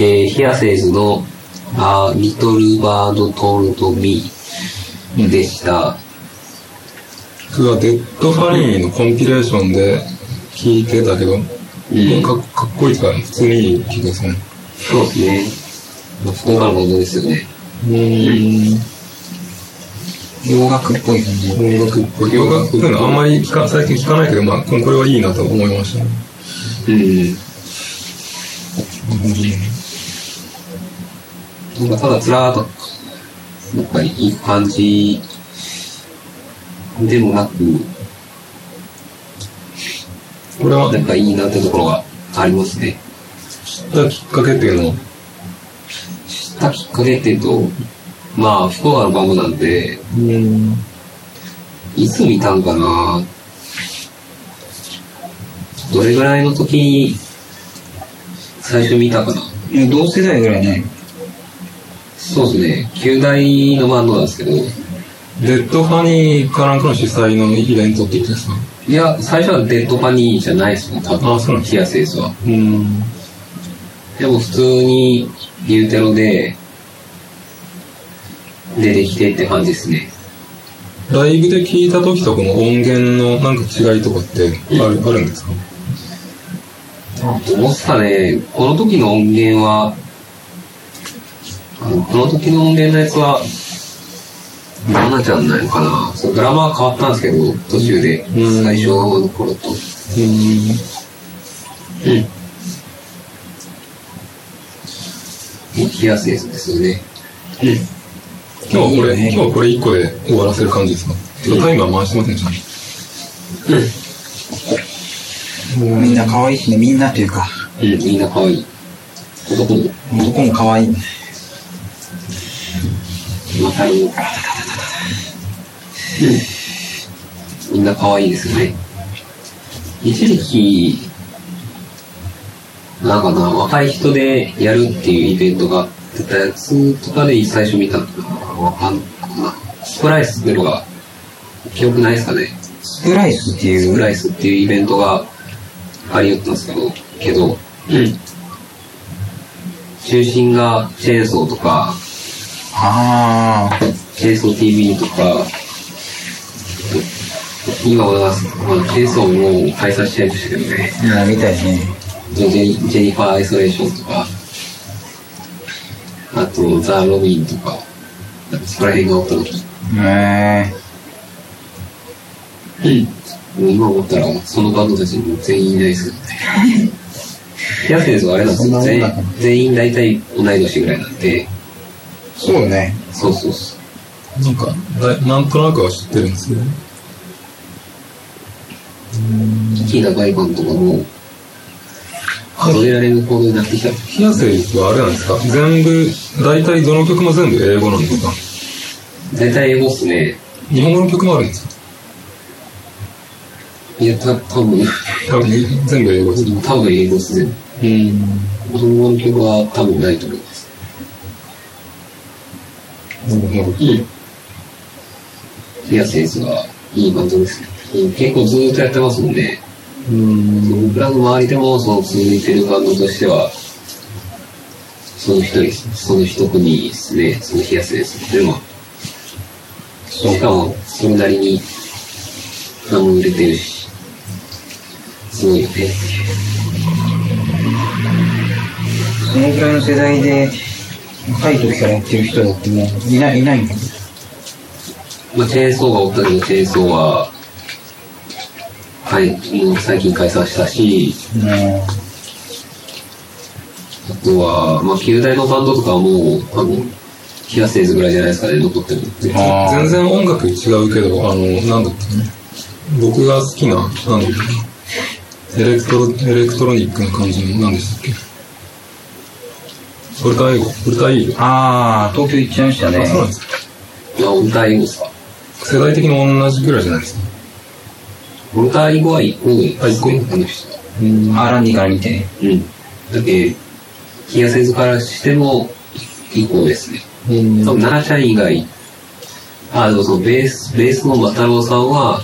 えー、ヒアセイズの、あリトルバードトールドミーでした。僕はデッドファニーのコンピレーションで聞いてたけど、かかっこいいから普通にいい気がする。そうですね。まあ、福岡のバンドですよね。うん。洋楽っぽい感じ。音楽っぽい。洋楽っぽいのあんまり聞か最近聞かないけど、まあ、これはいいなと思いましたね。うん。なんかただつらーっと、やっぱりいい感じでもなく、これはなんかいいなってところがありますね。知ったきっかけっていうのは、知ったきっかけっていうと、まあ、福岡のバンドなんで、いつ見たんかなどれぐらいの時に最初見たかなえ同世代ぐらいね。そうですね。旧大のバンドなんですけど、デッドファニーかなんかの主催のイベントって言ってですか？いや、最初はデッドパニーじゃないですよ、多分。あそうなんですヒアセイスは。うん。でも普通にニューテロで出てきてって感じですね。ライブで聞いた時とこの音源のなんか違いとかってある,、あるんですか？どうっすかね、この時の音源は、この時の音源のやつは、どんなじゃんないのかなそうドラマは変わったんですけど、途中で、うん最初の頃と。うん。うん。ヒアセイスですよね。今日はこれ、いいよね今日はこれ1個で終わらせる感じですか？ちょっとタイマー回してませんでした？みんな可愛いしね、みんなというか、うん、みんな可愛い。男も、男も可愛い。いい。うん。みんな可愛いですよね。一時期、なんかな、若い人でやるっていうイベントが出たやつとかで最初見たのかな。スプライスっていうのが、記憶ないですかね。スプライスっていう？スプライスっていうイベントがありよったんですけど、けど、中心がチェーンソーとか、ああ。チェーンソー TV とか、今は、まあ、チェーンソーも開催しちゃいましたけどね、今みたいね。ジェニジェニファー・アイソレーションとか、あと、ザ・ロビンとか、かそこら辺がおった時。へえ。もう今思ったら、そのバンドたちも全員いないですよね。ヤフェンズはあれなんですよ。全員大体同い年ぐらいなんで、そうね。そうそうそう。なんかなんとなくは知ってるんですけど、キーナバイバンとかも、数えられるほどになってきた。ヒアセイスはあれなんですか？全部、大体どの曲も全部英語なんですか？大体英語っすね。日本語の曲もあるんですか？いや、た多分多分全部英語です。多分英語っすね。うん。日本語の曲は多分ないと思います。なるほど。ヒアセンスはいいバンドですね。結構ずっとやってますんね。うん。僕らの周りでもその続い。てるバンドとしては、その一人、その一組ですね、そのヒアセンスってい。うのは。しかも、それなりに、名も売れてるし、すごいよね。そのぐらい。の世代で、若い時からやってる人だってもういない、いないんだ。まあ、チェーンソーがおったけど、チェーンソーは、はい、もう最近解散したし、もあとは、まあ、旧大のバンドとかはもう、多分、ヒアセンスぐらいじゃないですかね、残ってるのって。全然音楽違うけど、あの、なんだっけね。僕が好きな、なんだっけ。エレクトロ、エレクトロニックな感じの、何でしたっけ。ウルタ英語ウルタイああ、東京行っちゃいましたねあ、。そうなんですか。いや、オルターイゴですか。世代的に同じぐらいじゃないですか。オルターイゴは一個上あ一個上あの人。あーランディから見て。うん。だけヒアセンスからしても、一個ですね。うん多分、奈々ちゃん以外、あ、でもそのベース、ベースのマタロウさんは、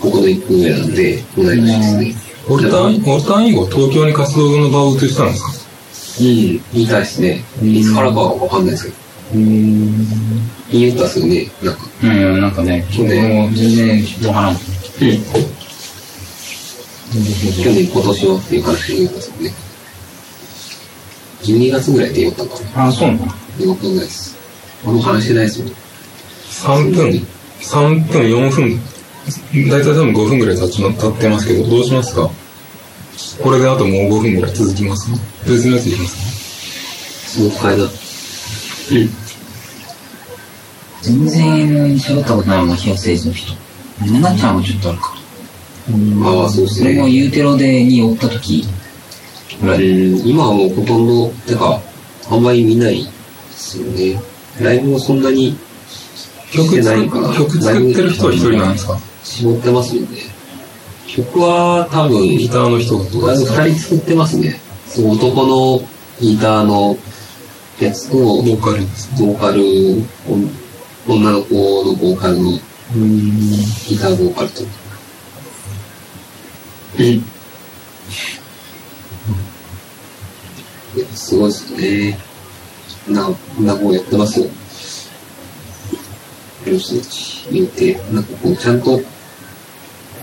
ここの一個上なんで、同い年ですね。オルタン、オルタンイーゴは東京に活動の場を移したんですか？うん、みたいですね。いつからかはわかんないですけど。うん。言ったっすよね、なんか。うん、なんかね、去年もう全然わからん。去年、今年はっていう話を言ったっすよね。12月ぐらいで言ったかな。あ、そうなの？わかんないです。あんま話してないですもん。3分、3分、4分、大体多分5分ぐらい経ってますけど、どうしますか？これであともう5分ぐらい続きます別のやついきますすごく変えな。うん。全然喋ったことないもん、ヒアステージの人。ななちゃんはちょっとあるか。ああ、そうです俺もね。ユーテロでにおった時ぐらうい。ん、今はもうほとんど、てか、あんまり見ないですよね。ライブもそんなに曲してないから。曲作ってる人は一人なんですか？絞ってますもんね。曲は多分、ギターの人が二人作ってますね。そう男のギターのやつと、ボーカル。ボーカル、お女の子のボーカルのギターボーカルと。うん。すごいですね。な、なこうやってますよ。ロス言って、なんかこう、ちゃんと、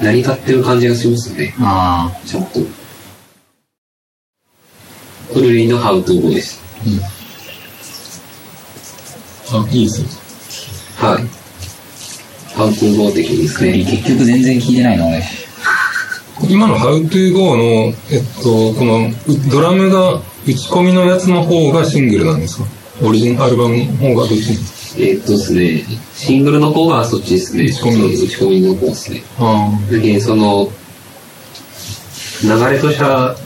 成り立ってる感じがしますね。あちゃんと。くるりのハウトゥー語です。あ、いいですよ。はい。ハウトゥー語的ですあ。ね。結局全然聞いてないの、俺。今の How to Go の、えっと、この、うドラムが打ち込みのやつの方がシングルなんですか？オリジナルアルバムの方がどっちえーっとですね、シングルの方がそっちですね。打ち込み打ち込みの方ですね。あだけどその、流れとしては、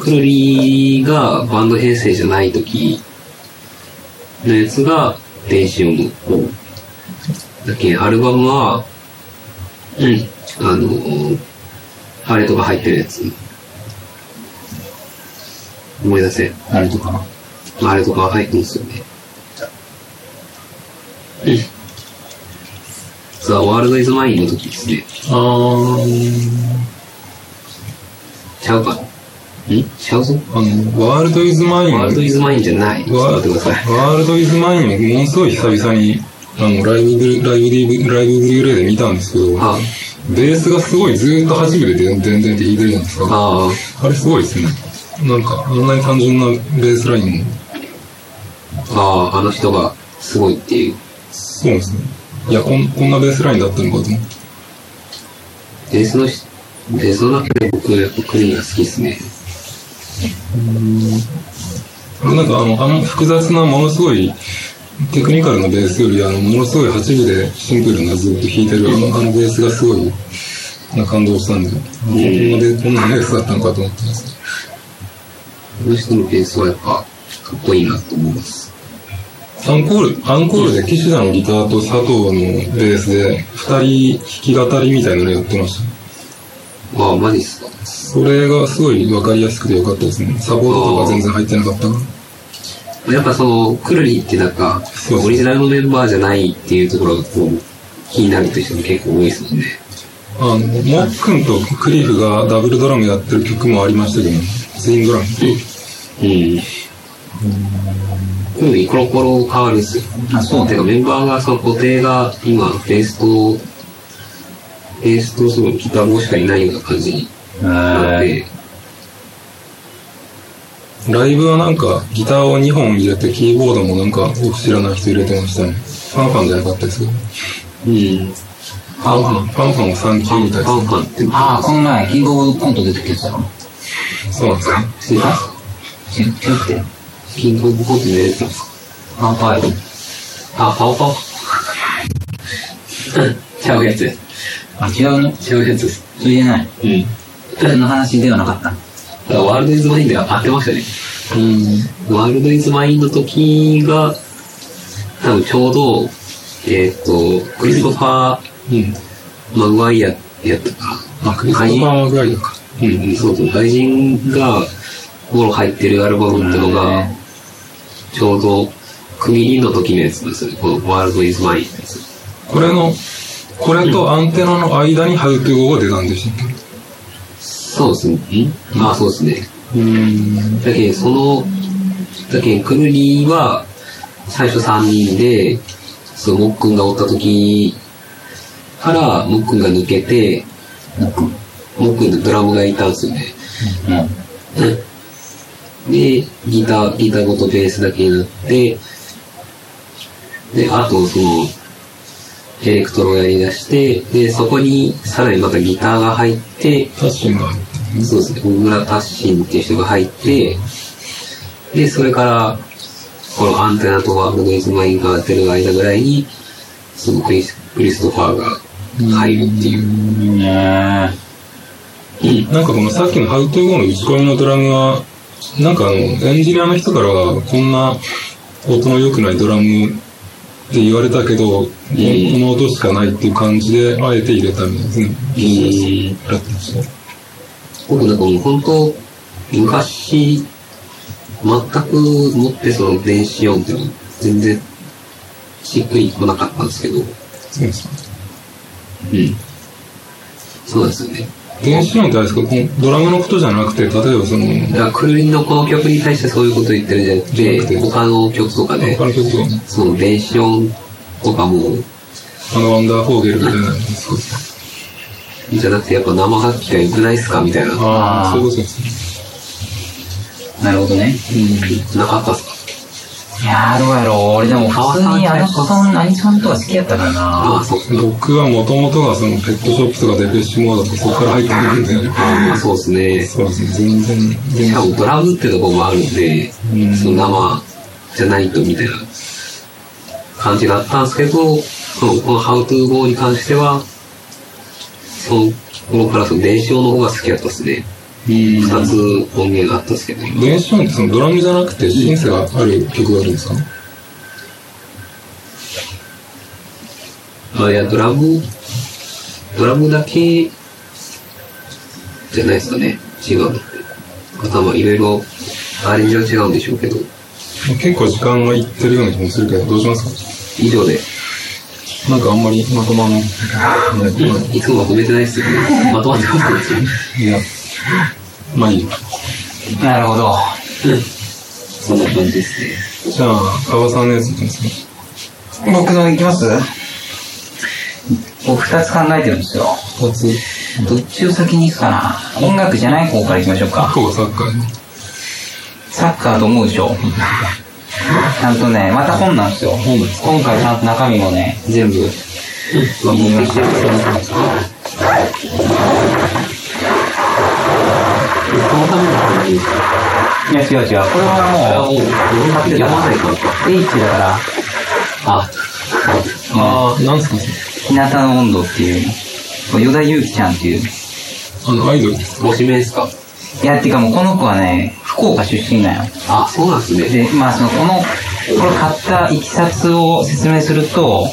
くるりがバンド編成じゃない時のやつが電子音の方。だけどアルバムは、うん、あの、あれとか入ってるやつ。思い出せ。あれとかな。あれとか入ってますよね。うん。さあ、 World Is Mine の時ですね。あ。あちゃうかん？ちゃうぞ。あの、 World Is Mine。 World Is Mine じゃない。ワと待ってください。 World Is Mine ものすごい久々に、あの、ライブで、ライブで、ライブブルーレイで見たんですけど、あベースがすごいずーっと初めてでんでんでんって弾いてるじゃないですか。ああれすごいですね。なんか、あんなに単純なベースラインも、あ、ああ、あの人がすごいっていう。そうですね。いや、こんこんなベースラインだったのかと思って。ベースのし、ベースの中で僕、やっぱクリーンが好きですね。なんかあの、あの複雑なものすごいテクニカルなベースより、あの、ものすごい8分でシンプルなずっと弾いてるあのあのベースがすごい、な感動したんで、こんなでこんなベースだったのかと思ってます。この人のベースはやっぱ、かっこいいなと思います。アンコール、アンコールで岸田のギターと佐藤のベースで二人弾き語りみたいなのやってました。ああ、マジっすか。それがすごいわかりやすくてよかったですね。サポートとか全然入ってなかったから。やっぱその、クルリってなんかオリジナルのメンバーじゃないっていうところがこう、気になるという人も結構多いですもんね。あの、モックンとクリフがダブルドラムやってる曲もありましたけど、ツインドラム。うん。クルリコロコロ変わるんですよ。あ、そうてかメンバーが、その固定が今、ベースと、ベースとそのギターもしかいないような感じになっへて、ライブはなんかギターを2本入れてキーボードもなんかよく知らない人入れてましたね。ファンファンじゃなかったですけど。うん。ファンファン、ファンファンは3級みたいファンでファンってああ、この前、キングオブコント出てきてたの。す。そうなんですね。知ってます知ってるって。キングオブコントで出てたんですか？あ、はい。あ、パオパオ。ちゃうやつです。あ、違うの？ちゃうやつです。それじゃない。うん。それの話ではなかった。だからワールドイズマインでは合ってましたね。うん。ワールドイズマインの時が、多分ちょうど、えーっ、と、クリストファうん。ー・マグワイアやったか。あ、クリストファーぐらいだか。うん、うん、そうそう、外人が、ゴロ入ってるアルバムってのが、ちょうど、クミリンの時のやつですよね。このワールドイズマイン。これの、これとアンテナの間にハウトゥー語が出たんでしたっけ？そうですね。んあ、そうですね。うん。だけど、その、だけど、くるりは、最初3人で、その、もっくんがおった時から、もっくんが抜けて、もっくんとドラムがいたんですよね。うん。で、ギター、ギターごとベースだけになって、で、あと、その、エレクトロをやり出して、で、そこにさらにまたギターが入って、達身が入ってるそうですね、大村達身っていう人が入って、で、それから、このアンテナと World Is Mine が出る間ぐらいに、そのクリスクリストファーが入るっていう。ねなんかこのさっきの How to Go の打ち込みのドラムは、なんかあの、エンジニアの人からは、こんな音の良くないドラムって言われたけど、この音しかないっていう感じで、あえて入れたみたいですね。やってました。僕なんかもう本当、昔、全くもってその電子音っていうの全然しっくりこなかったんですけど、うん。そうですそうですよね。電子音ってあれですか？このドラムのことじゃなくて、例えばその、だから、クルリンのこの曲に対してそういうこと言ってるんじゃなくてて、他の曲とかで他、の曲は、その電子音とかも、あのワンダーフォーゲルみたいな、そうですじゃなくてやっぱ生楽器が良くないっすか？みたいな。ああ、そういうことですね。なるほどね。なかったっすか？いやー、どうやろう。俺でも普通にアニソン、アニソンとか好きやったからああ、な。そうか。僕はもともとがそのペットショップとかデペッシュモードとかそこから入ってくるんで、ああ、そうですね。そうですね、全然、し。かもドラムってとこもあるんで、うんその生じゃないとみたいな感じだったんですけど、そのこの How to Go に関しては、その頃からその電子音の方が好きだったですね。二つ音源があったんですけど、電子音ってそのドラムじゃなくてシンセがある曲があるんですか？まあいや、ドラム、ドラムだけじゃないですかね。違うのって。頭いろいろアレンジは違うんでしょうけど、結構時間がいってるような気もするけど、どうします以上で、かなんかあんまりまとまらない。いつもまとめてないですよね。まとまってますね。いや、まあいいよ。なるほど。そんな感じですね。じゃあ、川さんのやついきますね。僕のいきます？僕二つ考えてるんですよ。二つ。どっちを先に行くかな音楽じゃない方から行きましょうか。こうサッカーに。サッカーと思うでしょちゃんとね、また本なんですよ。今回ちゃんと中身もね、全部た。このためのために、いや違う違う。これはもう、読まないから。H だから、あ、ああ、なんすか日向の温度っていう、与田祐希ちゃんっていう。あの、アイドルです。ご指名ですかいや、っていうかもうこの子はね、福岡出身なんよ。あ、そうなんですね。で、まあその、この、これ買ったいきさつを説明すると、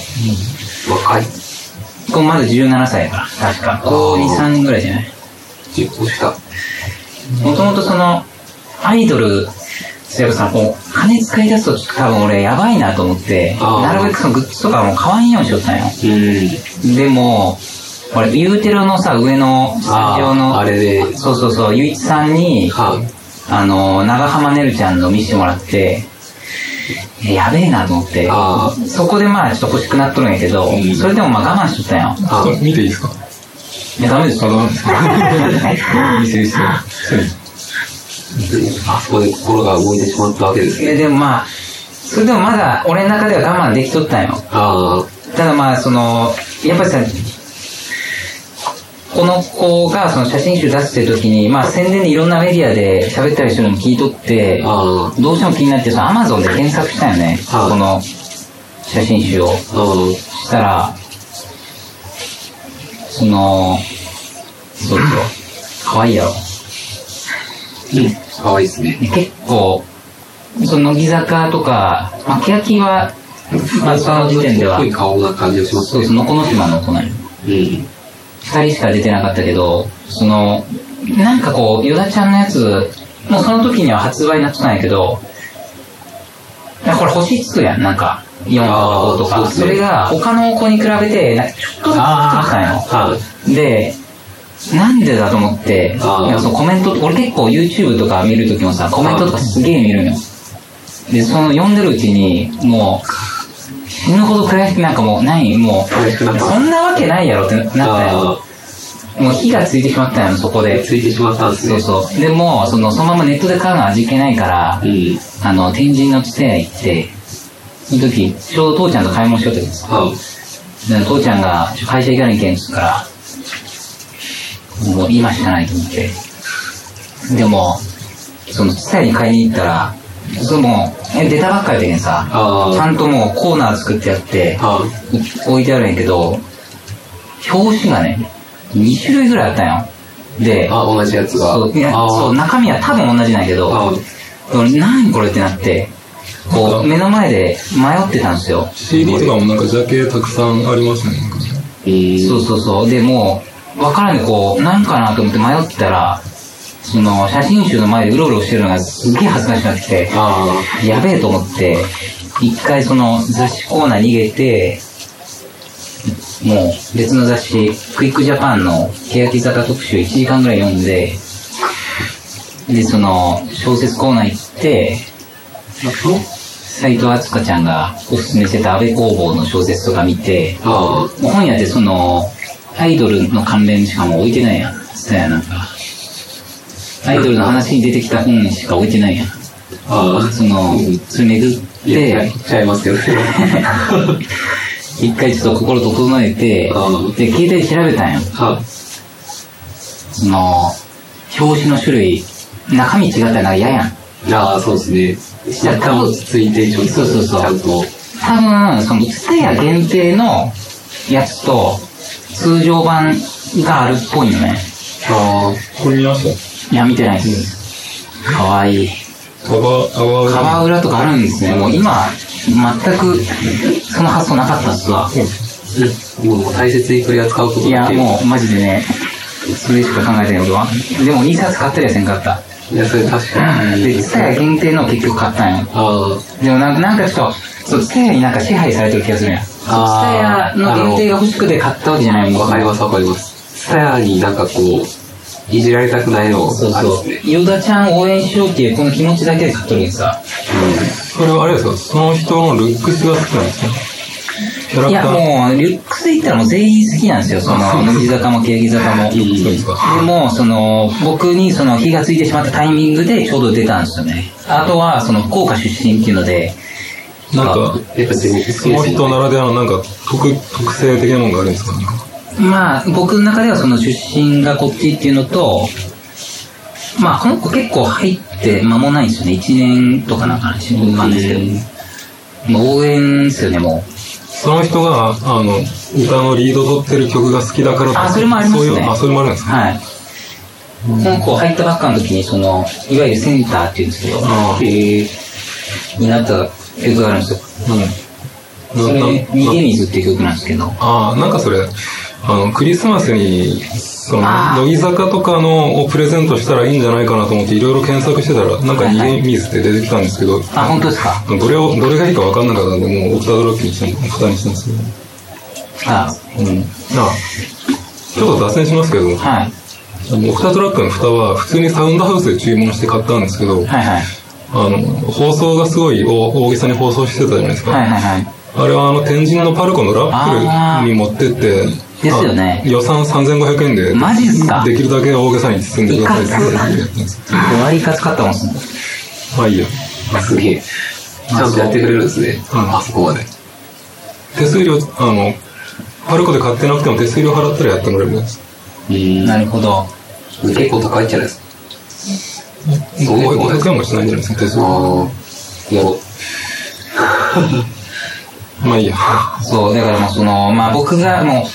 若い。これまだ17歳やから、確か。高2、3ぐらいじゃない結婚した。もともとその、アイドル、そういえばさ、こう、金使い出すと多分俺やばいなと思って、なるべくそのグッズとかも買わんようにしよったんよ。うん。でも、俺、ユーテロのさ、上のスタジオの、あれで。そうそうそう、ゆいちさんに、はあ。の、長浜ねるちゃんの見せてもらって、えやべえなと思って、あそこでまあちょっと欲しくなっとるんやけど、それでもまあ我慢しとったんよ。見ていいですか？いや、ダメですあ、よ。ダメですか？見せ見せ。あそこで心が動いてしまったわけですいや、ね。でもまあ、それでもまだ俺の中では我慢できとったんよ。あただまあ、その、やっぱりさ、この子がその写真集出してる時に、まあ宣伝でいろんなメディアで喋ったりするのも聞いとってどうしても気になって、その Amazon で検索したよね。はいこの写真集を。したら、その、そうそう、可愛いやろ。かわいいですね。で結構、その乃木坂とか、まあ、欅は、まあ、その時点ではかっこいい、顔な感じがしますね。そうそう、のこの島の隣。うん。二人しか出てなかったけど、その、なんかこう、ヨダちゃんのやつ、もうその時には発売になってたんやけど、これ星つくやん、なんか、4とか5とか。それが他の子に比べて、なんかちょっとずつつくっい。で、なんでだと思って、そのコメント、俺結構 YouTube とか見るときもさ、コメントとかすげえ見るのよ。で、その読んでるうちに、もう、死ぬほど悔しくなんかもう、何もう、そんなわけないやろってなったよ。あもう火がついてしまったよ、そこあ、で。ついてしまったんですね。そうそう。でも、その、そのままネットで買うの味気ないからう、ん。あの、天神のツタヤ行って、その時、ちょうど父ちゃんと買い物しようって言ってさ、あで父ちゃんが、会社行かなきゃいけんっつうから、もう今しかないと思って。でも、その、ツタヤに買いに行ったら、そのもう、え出たばっかりやったけんさ、ちゃんともうコーナー作ってやって、あ置いてあるんやけど、表紙がね、2種類ぐらいあったんよ。で、あ、同じやつが。そういやあそう中身は多分同じなんやけど、何これってなって、こう、目の前で迷ってたんですよ。CD とかもなんかジャケたくさんありますね。そうそうそう。で、もう、わからんでこう、何かなと思って迷ってたら、その、写真集の前でうろうろしてるのがすっげえ恥ずかしくなってきて、あやべえと思って、一回その雑誌コーナー逃げて、もう別の雑誌、クイックジャパンの欅坂特集1時間ぐらい読んで、で、その小説コーナー行って、斎藤敦香ちゃんがおすすめしてた安倍工房の小説とか見て、本屋でその、アイドルの関連しかもう置いてないやん。そうやなんか。アイドルの話に出てきた本しか置いてないやん。あ、あその、それ巡って、ちゃいますけどね。一回ちょっと心整えてうん、で、携帯で調べたんよ。はその、表紙の種類、中身違ったら嫌やん。ああ、そうですね。若干落ち着いて、ちょっと、そうそうそうちゃんと。多分、その、ツタヤ限定のやつと、通常版があるっぽいのね。あこれ見ましいや、見てないです。かわいい。カバー裏とかあるんですね。もう今、全く、その発想なかったっすわ。あ、もう大切に取り扱うこといや、もう、マジでね、それしか考えてない俺は。でも、2冊買ったりはせんかった。う。いや、それ確かに。で、ツタヤ限定の結局買ったんよ。あでもなんか、なんかちょっと、そう、ツタヤになんか支配されてる気がするんや。ツタヤの限定が欲しくて買ったわけじゃないあ、もん。わかりますわかります。ツタヤになんかこう、いじられたくないの、そうそう。ヨダちゃん応援しようっていうこの気持ちだけで買っとるけどさ。それはあれですか？その人のルックスが好きなんですか？いや。もう、リュックスで言ったらもう全員好きなんですよ。その、乃木坂も欅坂も。そうですか。でも、その、僕にその火がついてしまったタイミングでちょうど出たんですよね。あとは、その、福岡出身っていうので、なんか、その人ならではのなんか特、特性的なものがあるんですか？なんかまあ、僕の中ではその出身がこっちっていうのと、まあ、この子結構入って間もないんですよね。1年とかなんか新聞なんですけど。もう応援ですよね、もう。その人が、あの、歌のリード取ってる曲が好きだからあそれもありますねそういう、あ、それもあるんですかはい。この子入ったばっかの時に、その、いわゆるセンターっていうんですけど、えになった曲があるんですよ。うん。それ、逃げ水っていう曲なんですけど。ああ、なんかそれ、あの、クリスマスに、その、乃木坂とかのをプレゼントしたらいいんじゃないかなと思っていろいろ検索してたら、なんか逃げ水って出てきたんですけど、あ、本当ですか？どれを、どれがいいか分かんなかったんで、もうオクタドロックにしたにしたんですけど。あ、うん。ああちょっと脱線しますけど、はい。オクタトラックの蓋は普通にサウンドハウスで注文して買ったんですけど、はいはい。あの、放送がすごい大大げさに放送してたじゃないですか。はいはいはい。あれはあの天神のパルコのラップルに持ってって、ですよねあ予算3500円で、マジっすか？できるだけ大げさに包んでくださいって言ってやったんです割りか使ったもん。まあいいや。あすげえ。ちゃんとやってくれるんですね。うんあそこまで。手数料、あの、パルコで買ってなくても手数料払ったらやってもらえるんです。うんなるほど。結構高いんじゃないですか？そういうこと500円もしないんじゃないですか、手数料。ああ、やろう。まあいいや。そう、だからもうその、まあ僕がもう、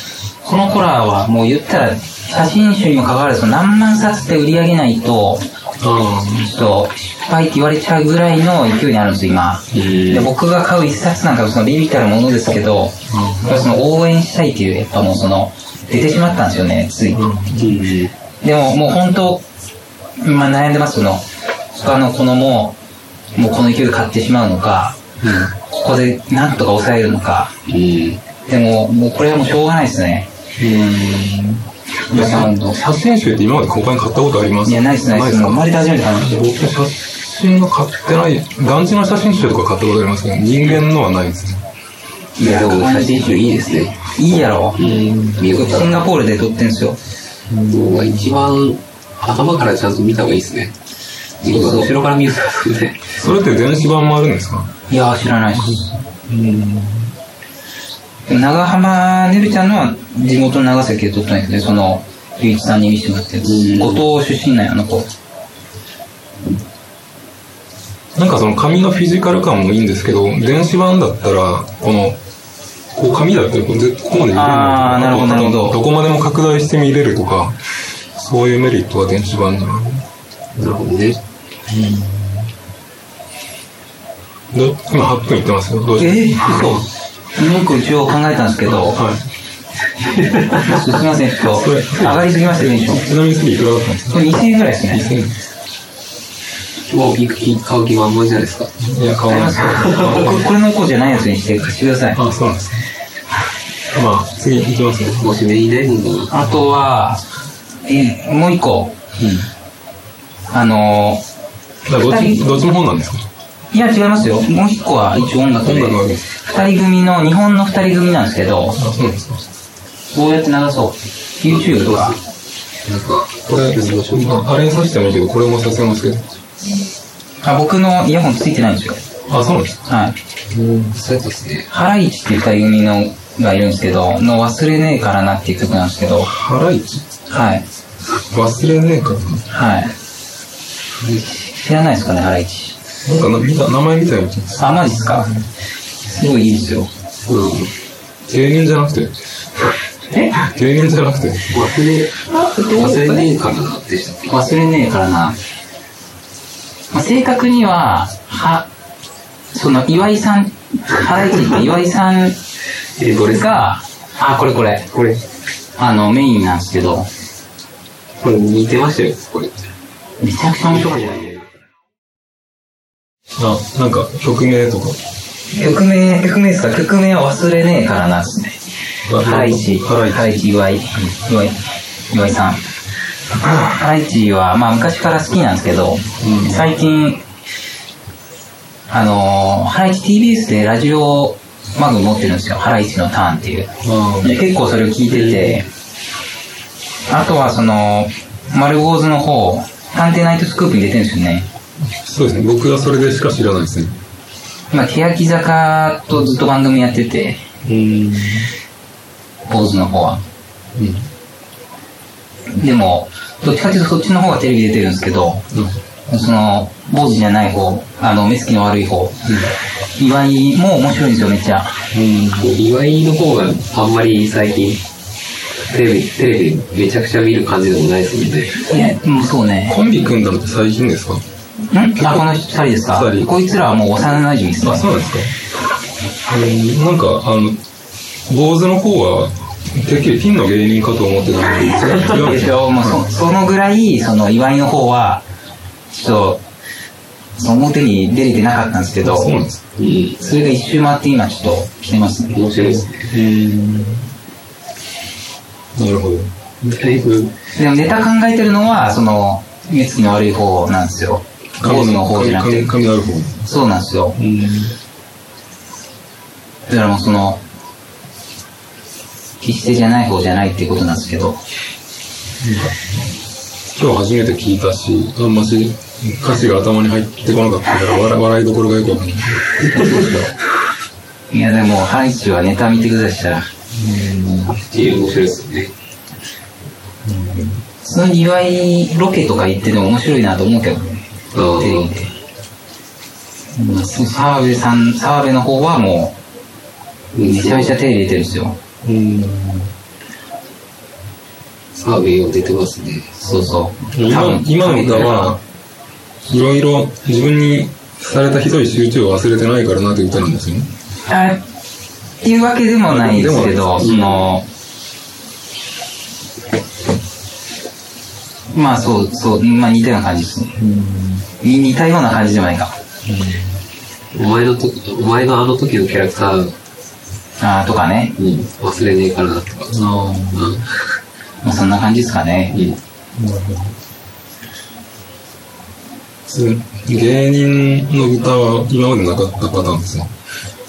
この頃はもう言ったら、写真集にも関わらず何万冊って売り上げないと、あちょっと失敗って言われちゃうぐらいの勢いにあるんですよ、今。で僕が買う一冊なんかそのビビたるものですけど、やっぱりその応援したいっていう、やっぱもうその、出てしまったんですよね、つい。でももう本当、今悩んでます、その、他の子のも、もうこの勢いで買ってしまうのか、ここでなんとか抑えるのか、うん。でも、もうこれはもうしょうがないですね。いや、ほんと。写真集って今まで他に買ったことあります？いや、ないっす、ないっす。生まれて初めて買いました。僕写真が買ってない、団地の写真集とか買ったことありますけど、人間のはないですね。いや、でも写真集いいですね。いいやろ？見よかったシンガポールで撮ってんすよ。僕は一番頭からちゃんと見た方がいいですね。今後ろから見るとね。それって電子版もあるんですか？いやー、知らないっす。長浜ねるちゃんのは地元の長崎で撮ったんですけど、その、ゆういちさんに見せてもらってる。後藤出身なんや、あの子。なんかその紙のフィジカル感もいいんですけど、電子版だったら、この、こう紙だったらこここまで見れるあーなるほどなるほどどこまでも拡大して見れるとか、そういうメリットは電子版。なるほどね。ど今8分いってますよ。どうしえー、嘘。もう一個一応考えたんですけど、はい。すみません、ちょっと、上がりすぎました、テンション。ちなみに次いくらだったんですか？これ2000円ぐらいですね。もう買う気満々じゃないですか？いや、買わないです ここれの子じゃないやつにして貸してください。あ、そうなんですね。まあ、次いきますね。もしメインないのに。あとは、えもう一個。あのだからどっち、どっちの本なんですか？いや、違いますよ。もう一個は一応音楽で。二人組の、日本の二人組なんですけど。どうやって流そう ?YouTube とか。なんか、これ、ああれにさしてもいいけど、これもさせますけど。あ僕のイヤホンついてないんですよ。あ、そうなんですか？はい。そうやったですね。ハライチっていう二人組のがいるんですけど、の忘れねえからなっていう曲なんですけど、ハライチ？はい。忘れねえかはい。知らないですかね、ハライチ。な。なんかな見た、名前みたいなやつ。あ、マジっすか？すごいいいですよ。うん。芸人じゃなくて、え？芸人じゃなくて、忘れ、忘れねえかなでしたっけ？忘れねえからな。まあ、正確には、は、その岩井さん、ハライチって岩井さんえ、どれ？ですかが、あ、これこれ、これ、あの、メインなんですけど、これ似てましたよ、これ。めちゃくちゃ面白いじゃないあ、なんか曲名とか。曲名、曲名ですか？曲名は忘れねえからなですね。ハライチ、ハライチ岩井、岩井、岩井さん。ハライチは、まあ昔から好きなんですけど、最近、あのー、ハライチ TBS でラジオマグ持ってるんですよ。ハライチのターンっていう。あで結構それを聞いてて、あとはその、丸坊主の方、探偵ナイトスクープに出てるんですよね。そうですね。僕はそれでしか知らないですね。今、欅坂とずっと番組やってて、うん。坊主の方は。でも、どっちかっていうとそっちの方がテレビ出てるんですけど、その、坊主じゃない方、あの、目つきの悪い方、岩井も面白いんですよ、めっちゃ。岩井の方があんまり最近、テレビ、テレビめちゃくちゃ見る感じでもないですもんね。いや、もうそうね。コンビ組んだのって最近ですか？んあ、この二人ですか？こいつらはもう幼馴染ですねあ、。そうなんですかうんなんか、あの、坊主の方は、てっきりピンの芸人かと思ってたんですかでしょ、もうそそのぐらい、その岩井の方は、ちょっと、その表に出れてなかったんですけど、そうなんです。それが一周回って今ちょっと来てますね。面白いですね。なるほど。だいぶ、でもネタ考えてるのは、その、目つきの悪い方なんですよ。坊主の方じゃなくて髪。髪のある方。そうなんですよ。だからもうその、決してじゃない方じゃないっていうことなんですけど、今日初めて聞いたし、あんまし歌詞が頭に入ってこなかったから笑笑いどころがよくわかんない。いやでも、ハイチはネタ見てくださいしたら、っていう面白いですよね。その岩井ロケとか行ってでも面白いなと思うけどね、あテレビで。うん。澤部さん、澤部の方はもう、めちゃめちゃテレビ出てるん。ですよ。澤部よう出てますね。そうそう。多今分今の歌は、いろいろ自分にされたひどい集中を忘れてないからなって歌なん。ですよね。あっていうわけでもないですけど、その、まあそう、そう、まあ似たような感じですね。に似たような感じでもないか。お前のとお前のあの時のキャラクター、あーとかね。うん、忘れねえからなとか。うん。まあ、そんな感じですかね。うん。なるほど。つ芸人の歌は今までなかったパターンですね。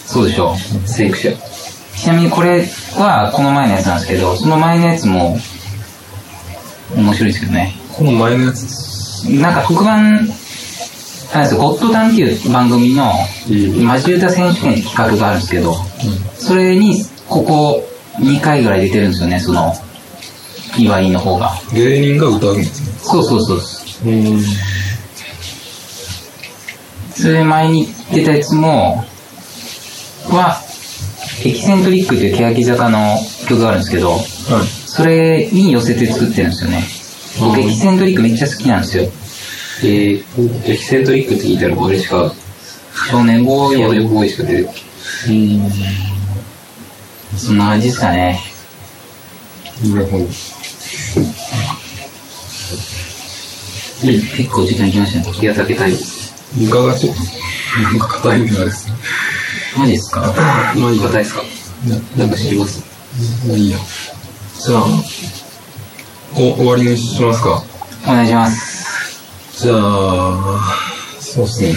そうでしょう。先駆者。ちなみにこれはこの前のやつなんですけど、その前のやつも面白いですけどね。この前のやつ、なんか特番、あれですよ、ゴッドタンっていう番組のうん。マジ歌選手権って企画があるんですけど、それにここ2回ぐらい出てるんですよね、その岩井の方が。芸人が歌うんですね。そうそうそう。うん。それ前に出たやつも、は、エキセントリックっていう欅坂の曲があるんですけど、はい。それに寄せて作ってるんですよね。僕、エキセントリックめっちゃ好きなんですよ。えー、エキセントリックって聞いたら、あれしか、少年ボーイ少や年ボーイしか出てこうん。そんな感じですかね。なるほど。結構時間いきましたね。日が避けたいの。床がちょっと、なんか硬いみたいですね。マジですか？まあいいや。硬いですか？なんか知りますまあいいや。じゃあ、お、終わりにしますか。お願いします。じゃあ、そうですね。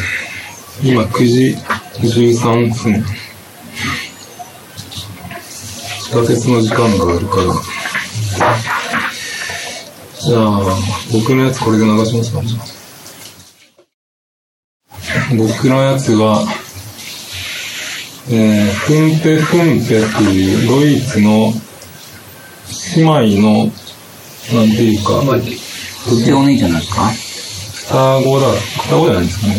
今9時13分。地下鉄の時間があるから。じゃあ、僕のやつこれで流しますか。僕のやつは、えー、フンペフンペっていうドイツの姉妹の、なんていうか、まあ、でお姉ちゃんなんですか？双子だ、双子じゃないですかね。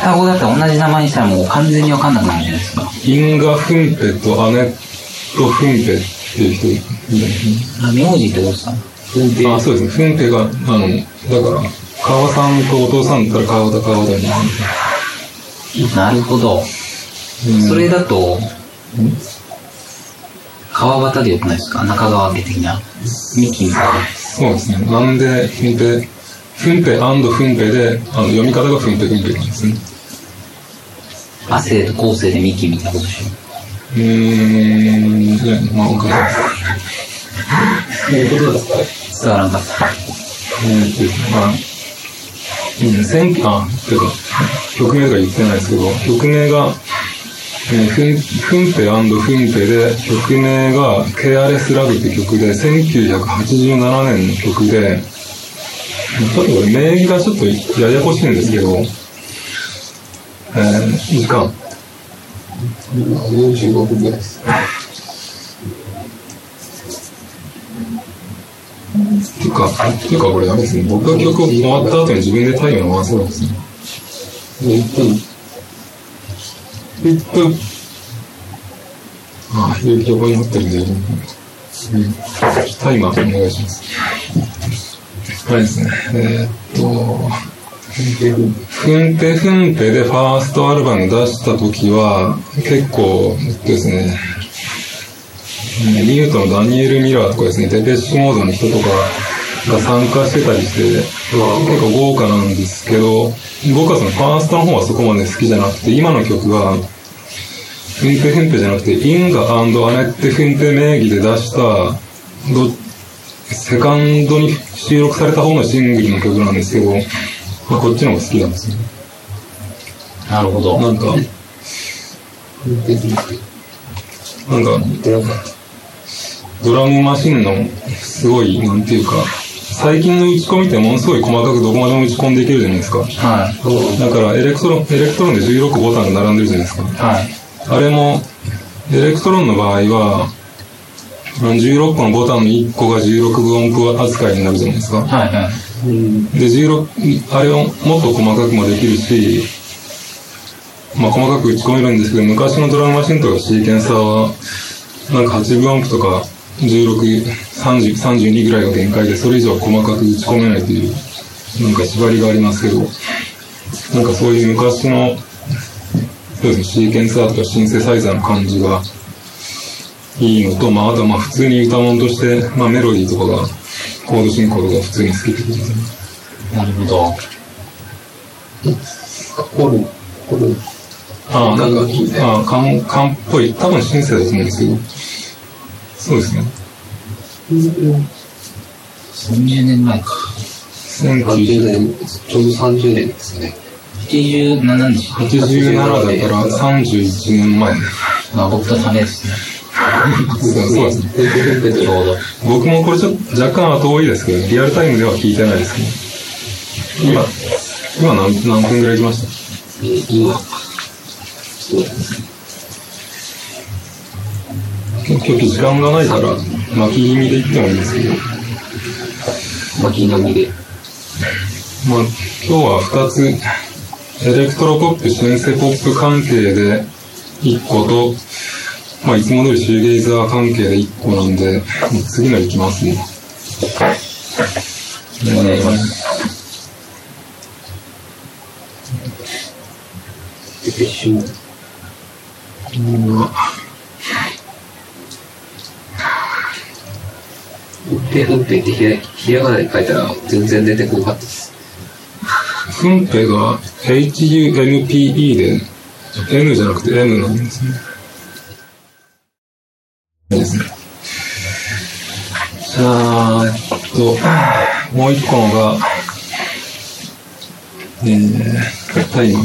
双子だったら同じ名前にしたらもう完全にわかんなくなるじゃないですか。インガ・フンペとアネット・フンペっていう人いるんですね。あ、名字ってことですかあ、そうですね。フンペが、あの、だから、川さんとお父さんだったら川田川田に。なるほど。うんそれだと、川端でよくないですか？中川家的な。ミキみたいな。そうですね。なんで、フンペ、フンペフンペで、あの、読み方がフンペフンペなんですね。亜生と後世でミキみたいなことでしょ？うーん、ね、まあ、わかんないです。そういうことですか伝わらんかった。えーとまあ、うん、選あ、ていうか、曲名とか言ってないですけど、曲名が、えー、フンフンペフンペで、曲名が、ケアレスラブって曲で、1987年の曲で、ちょっとこれ名義がちょっとややこしいんですけど、えー、時間。45分ぐらいです。ていうか、ていうかこれあれですね、僕が曲を終わった後に自分でタイムを回せるんですね。1分。1分。ああ、いう横に持ってるんで、うんタイマーお願いします。はいですね。えーっと、フンペフンペでファーストアルバム出した時は、結構、えっとですね、えーミュートのダニエル・ミラーとかですね、デペッシュモードの人とかが参加してたりして、結構豪華なんですけど、僕はそのファーストの方はそこまで好きじゃなくて、今の曲が、フンペフンペじゃなくて、インガアネッテフンペ名義で出した、どセカンドに収録された方のシングルの曲なんですけど、まあ、こっちの方が好きなんですよね。なるほど。なんか、なんか、ドラムマシンのすごい、なんていうか、最近の打ち込みってものすごい細かくどこまでも打ち込んでいけるじゃないですか。はい。だから Elektron、Elektron で16ボタンが並んでるじゃないですか。はい。あれも、 Elektron の場合は、あの16個のボタンの1個が16分音符扱いになるじゃないですか。はい。はい。で、16、あれをもっと細かくもできるし、まあ細かく打ち込めるんですけど、昔のドラムマシンとかシーケンサーは、なんか8分音符とか16、30、32ぐらいが限界で、それ以上は細かく打ち込めないという、なんか縛りがありますけど、なんかそういう昔の、そうですね、シーケンサーとかシンセサイザーの感じがいいのと、まああとはまあ普通に歌物として、まあメロディーとかが、コード進行とか普通に好きってことですね。なるほど。ホルン、ホルン。ああ、なんか、ああ、缶、缶っぽい、多分シンセだと思うんですけど、そうですね。30年前か。30 1987年、ちょうど30年ですかね。87でしょ。だから31年前。まあ僕とためですね。そうですね。ちょうど。僕もこれちょっと若干後多いですけど、リアルタイムでは聞いてないですけど。今、今何何分ぐらい来ました？えー今、そうですね。今日時間がないから、巻き気味で言ってもいいんですけど、巻き気味で。まあ、今日は2つ、エレクトロポップ、シンセポップ関係で1個と、まあ、いつも通りシューゲイザー関係で1個なんで、次のいきますね。お願いします。うん運転運転ってひらひらがなで書いたら全然出てこなかったです。フンペが HUMPE で N じゃなくて M なんですね。ですね。じゃあ、えっと、もう一個のが、えー、タイマー。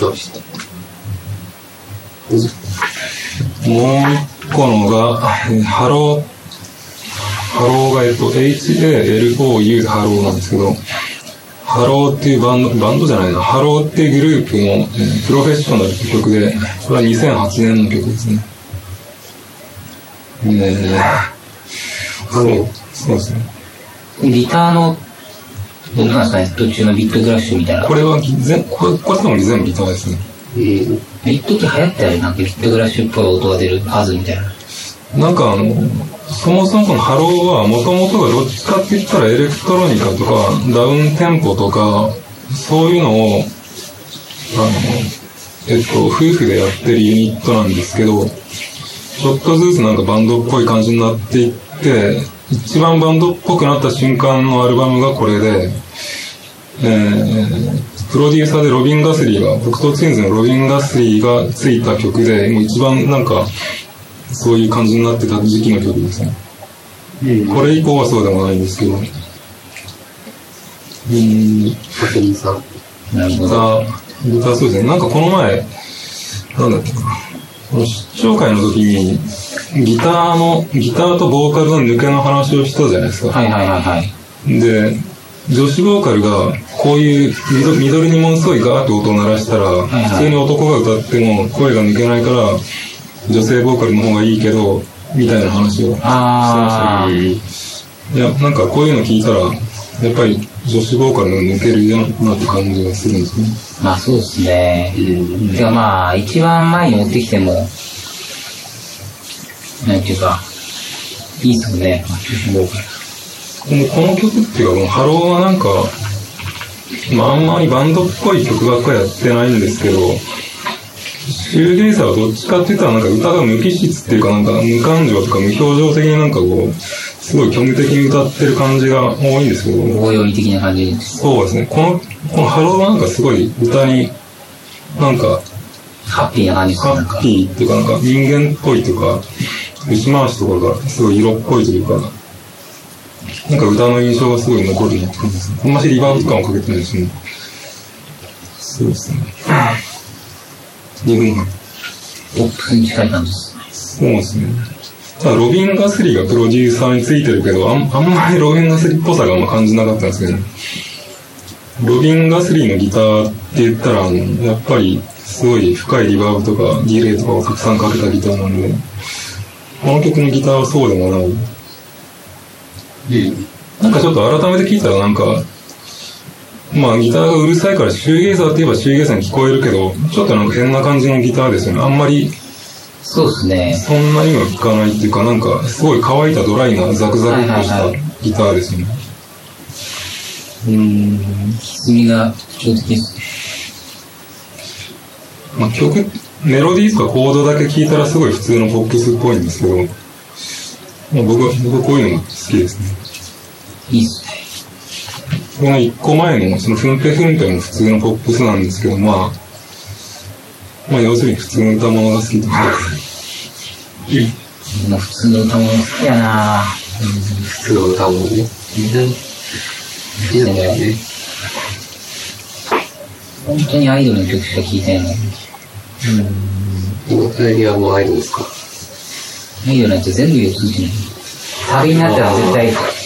どうした？もう一個のが、えーハロー、ハローが、えっと、HALOU でハローなんですけど、ハローっていうバンド、バンドじゃないな、ハローっていうグループの、えー Professional って曲で、これは2008年の曲ですね。えー、そう、そうですね。ギターの、なんですかね、途中のビットクラッシュみたいな。これはこれ、これ多分全部ギターですね。えー、一時流行ったよね、なんかビットクラッシュっぽい音が出るファズみたいな。なんかあの、そもそもこのハローはもともとがどっちかって言ったらエレクトロニカとかダウンテンポとかそういうのをあの、えっと、夫婦でやってるユニットなんですけど、ちょっとずつなんかバンドっぽい感じになっていって、一番バンドっぽくなった瞬間のアルバムがこれで、えー、プロデューサーでロビン・ガスリーが、僕とツインズのロビン・ガスリーがついた曲で、もう一番なんか、そういう感じになってた時期の曲ですね。これ以降はそうでもないんですけど。うーん。ギタ。ー、ギターそうですね。なんかこの前、なんだっけな。この出張会の時に、ギターの、ギターとボーカルの抜けの話をしたじゃないですか。はいはいはいはい。で、女子ボーカルが、こういう緑緑にものすごいガーッと音を鳴らしたら、普通に男が歌っても声が抜けないから、女性ボーカルの方がいいけど、みたいな話をしてました。いや、なんかこういうの聞いたら、やっぱり女子ボーカルの抜けるようなって感じがするんですね。まあそうですね。うん。てかまあ、一番前に持ってきても、なんていうか、いいっすよね。ボーカルこの曲っていうか、このハローはなんか、まああんまりバンドっぽい曲ばっかりやってないんですけど、シューゲイザーはどっちかって言ったらなんか歌が無機質っていうかなんか無感情とか無表情的になんかこう、すごい虚無的に歌ってる感じが多いんですけど、棒読み的な感じです。そうですね。この、このハローはなんかすごい歌に、なんか、ハッピーな感じハッピーっていうかなんか人間っぽいというか、歌い回しとかがすごい色っぽいというか、なんか歌の印象がすごい残るなって感じですね。あんましリバーブとかもかけてないですね。そうですね。2分半。ポップに近い感じです。そうですね。ただ、ロビン・ガスリーがプロデューサーについてるけど、あんあんまりロビン・ガスリーっぽさがあんま感じなかったんですけど、ロビン・ガスリーのギターって言ったら、やっぱりすごい深いリバーブとかディレイとかをたくさんかけたギターなんで、この曲のギターはそうでもない。なんかちょっと改めて聞いたらなんか、まあギターがうるさいからシューゲイザーって言えばシューゲイザーに聞こえるけど、ちょっとなんか変な感じのギターですよね。あんまりそうですね。そんなには聞かないっていうか、なんか、すごい乾いたドライなザクザクとしたはいはいはいギターですね。うーん。歪みが特徴的ですね。まあ曲、メロディーとかコードだけ聞いたらすごい普通のポップスっぽいんですけど、まあ、僕は、僕はこういうのが好きですね。いいっすね。この一個前の、そのフンペフンペも普通のポップスなんですけど、まあ、まあ要するに普通の歌物が好きとか。みんな普通の歌物好きやな普通の歌もね。好きなんだよね。本当にアイドルの曲しか聴いてないの。今、帰りはもうアイドルですか？アイドルのやつ全部よく聴いてない。サビになったら絶対。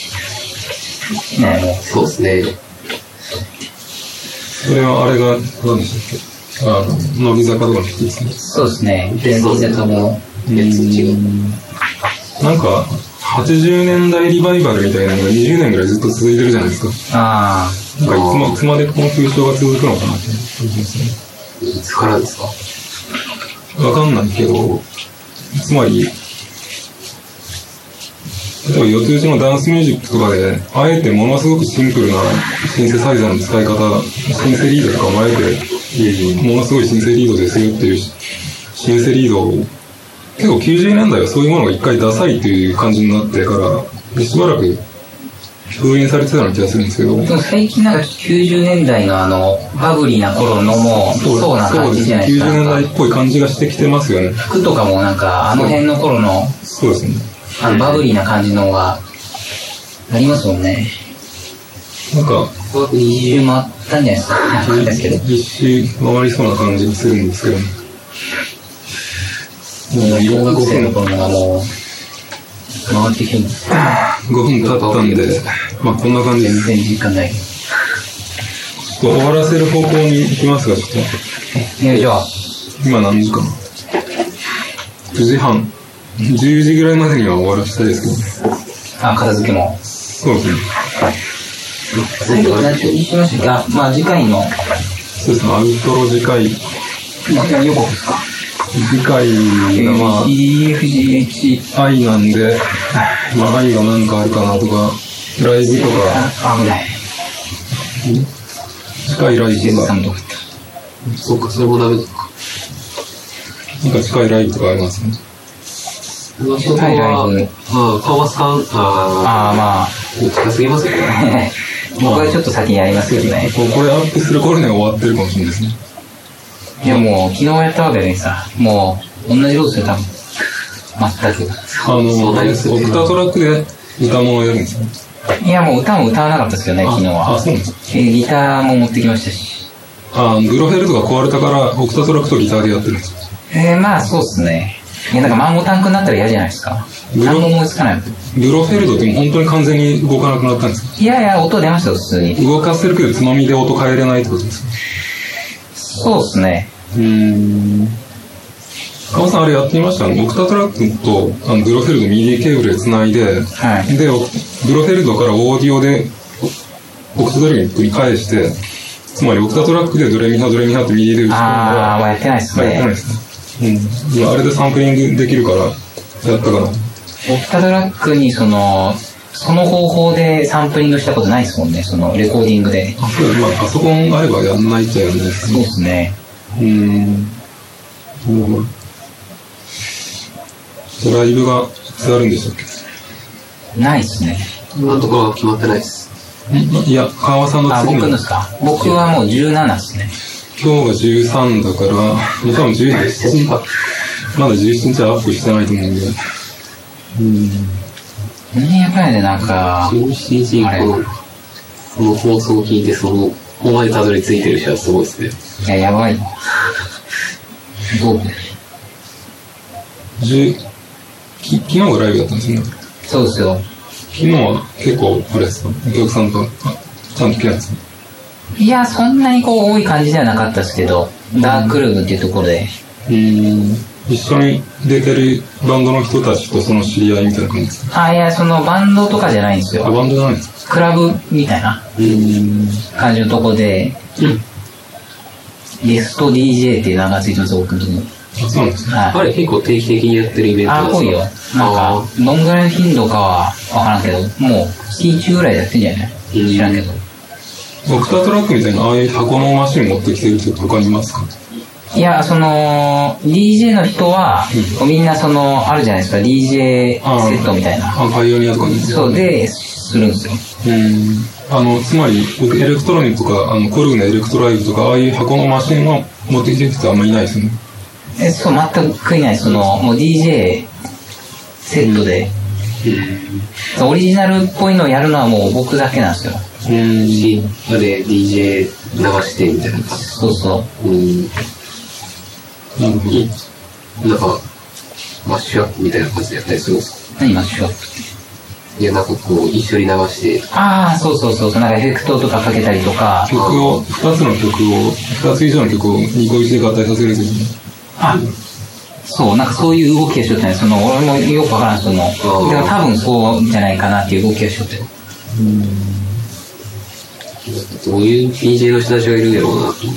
そうですね。それはあれが、何でしたっけあの、乃木坂とかの人ですね。そうですね。で、乃木坂も、やつ違う。なんか、80年代リバイバルみたいなのが20年ぐらいずっと続いてるじゃないですか。あなんかいつまいつまでこの風潮が続くのかなって思いますね。いつからですか？わかんないけど、つまり、例えば四つ打ちのダンスミュージックとかで、あえてものすごくシンプルなシンセサイザーの使い方、シンセリードとかもあえて、ものすごいシンセリードですよっていうシンセリードを、結構90年代はそういうものが一回ダサいっていう感じになってから、でしばらく封印されてたような気がするんですけど、あ。でも最近なんか90年代のあの、バブリーな頃のもう、そうな感じじゃないですか。90年代っぽい感じがしてきてますよね。服とかもなんか、あの辺の頃の、そうですね。あの、バブリーな感じのが、ありますもんね。なんか、二周回ったんじゃないですか？ないですけど。一周回りそうな感じがするんですけどね。もう小学生の5頃のがもう、回ってきてるんです分、5分経ったんで、まあこんな感じです。全然実感ない。ちょっと終わらせる方向に行きますが、ちょっと、よいしょ。今何時かな ?9 時半。10時ぐらいまでには終わらせたいですけどね。あ、片付けも。そうですね。最後何にしましたかまあ次回の、そうですね、アウトロ次回。まあ予告ですか？次回がま EFGH。あ、愛なんで、まあ愛が何かあるかなとか、ライブとか、あ、危ない。次回ライブと。そっか、それもダメだ。なんか近いライブとかありますね。そこははブ、まあ、川松さん、あああ、まあ。あ、近すぎますよね。僕はちょっと先にやりますけどね。ここれアップする頃には終わってるかもしれないですね。いやもう、昨日やったわけでさ、もう、同じロースよ、多分。全く。あの、オクタトラックで歌物をやるんですよ。いや、もう歌も歌わなかったですよね、昨日あ、は。そうなんですか。えギターも持ってきましたし。あ、グロフェルトが壊れたから、オクタトラックとギターでやってるんですよ。えー、まあ、そうっすね。いや、なんかマンゴータンクになったら嫌じゃないですか。うん何も思いつかない。グロフェルトって本当に完全に動かなくなったんですいやいや、音出ましたよ、普通に。動かせるけど、つまみで音変えれないってことですそうっすね。うーん。川さんあれやってみました？オクタトラックとあのグロフェルト MIDI ケーブルで繋いで、はい。で、おグロフェルトからオーディオでオクタトラックに返して、つまりオクタトラックでドレミファドレミファって右で打ち込んだあー、もうやってないっすやってないでね。すね。うん。いや、あれでサンプリングできるから、やったかな。オクタトラックにその、その方法でサンプリングしたことないですもんね、そのレコーディングで。あ、そうだまあ、パソコンあればやんないっちゃやんないですね。そうっすね。うーん。うん。ライブがいつあるんでしたっけ？ないっすね。今のところは決まってないです。いや、川さんのあ、次の僕のですか？僕はもう17っすね。今日が13だから、もう多分17日、まだ17日はアップしてないと思うんで。ねやっぱりね、なんか、17日にこの、この放送を聞いて、その、ここまでたどり着いてる人はすごいですね。いや、やばい。どう？10き昨日がライブだったんですよね。そうですよ。昨日は結構、あれですか、お客さんと、あちゃんと来ないですね。いや、そんなにこう多い感じではなかったですけど、ダークルームっていうところで、うん。一緒に出てるバンドの人たちとその知り合いみたいな感じ？ですかあ、いや、そのバンドとかじゃないんですあ、よ。バンドじゃないんですか？クラブみたいなうん。感じのとこで、ゲスト DJ っていう名がついてます、僕のとこに。あ、そうなんですね。はい。あれ結構定期的にやってるイベントあ、です多いよ。なんか、どんぐらいの頻度かはわからんけど、もう月1ぐらいでやってんじゃない？知らんけど。オクタトラックみたいな、ああいう箱のマシン持ってきてる人他にいますか？いや、その、DJ の人は、みんなその、あるじゃないですか、DJ セットみたいな。あ、パイオニアとかに。そうで、するんですよ。うん。あの、つまり、僕 Elektron とか、あの、コルグのエレクトライブとか、ああいう箱のマシンを持ってきてる人あんまりいないですよね。え、そう、全くいない、その、もう DJ セットでオリジナルっぽいのをやるのはもう僕だけなんですよ。うん。し、あれ、DJ 流してみたいな感じ。そうそう。うん。なんか、マッシュアップみたいな感じでやったりするんですか何マッシュアップ？って。いや、なんかこう、一緒に流して、ああ、そうそうそうそう。なんかエフェクトとかかけたりとか。曲を、二つの曲を、二つ以上の曲をニコイチで合体させるときに、あそう、なんかそういう動きをしよってね、その、俺もよくわからんその、だから多分そうじゃないかなっていう動きをしよって。どういう DJ の人たちがいるんやろうなと思っ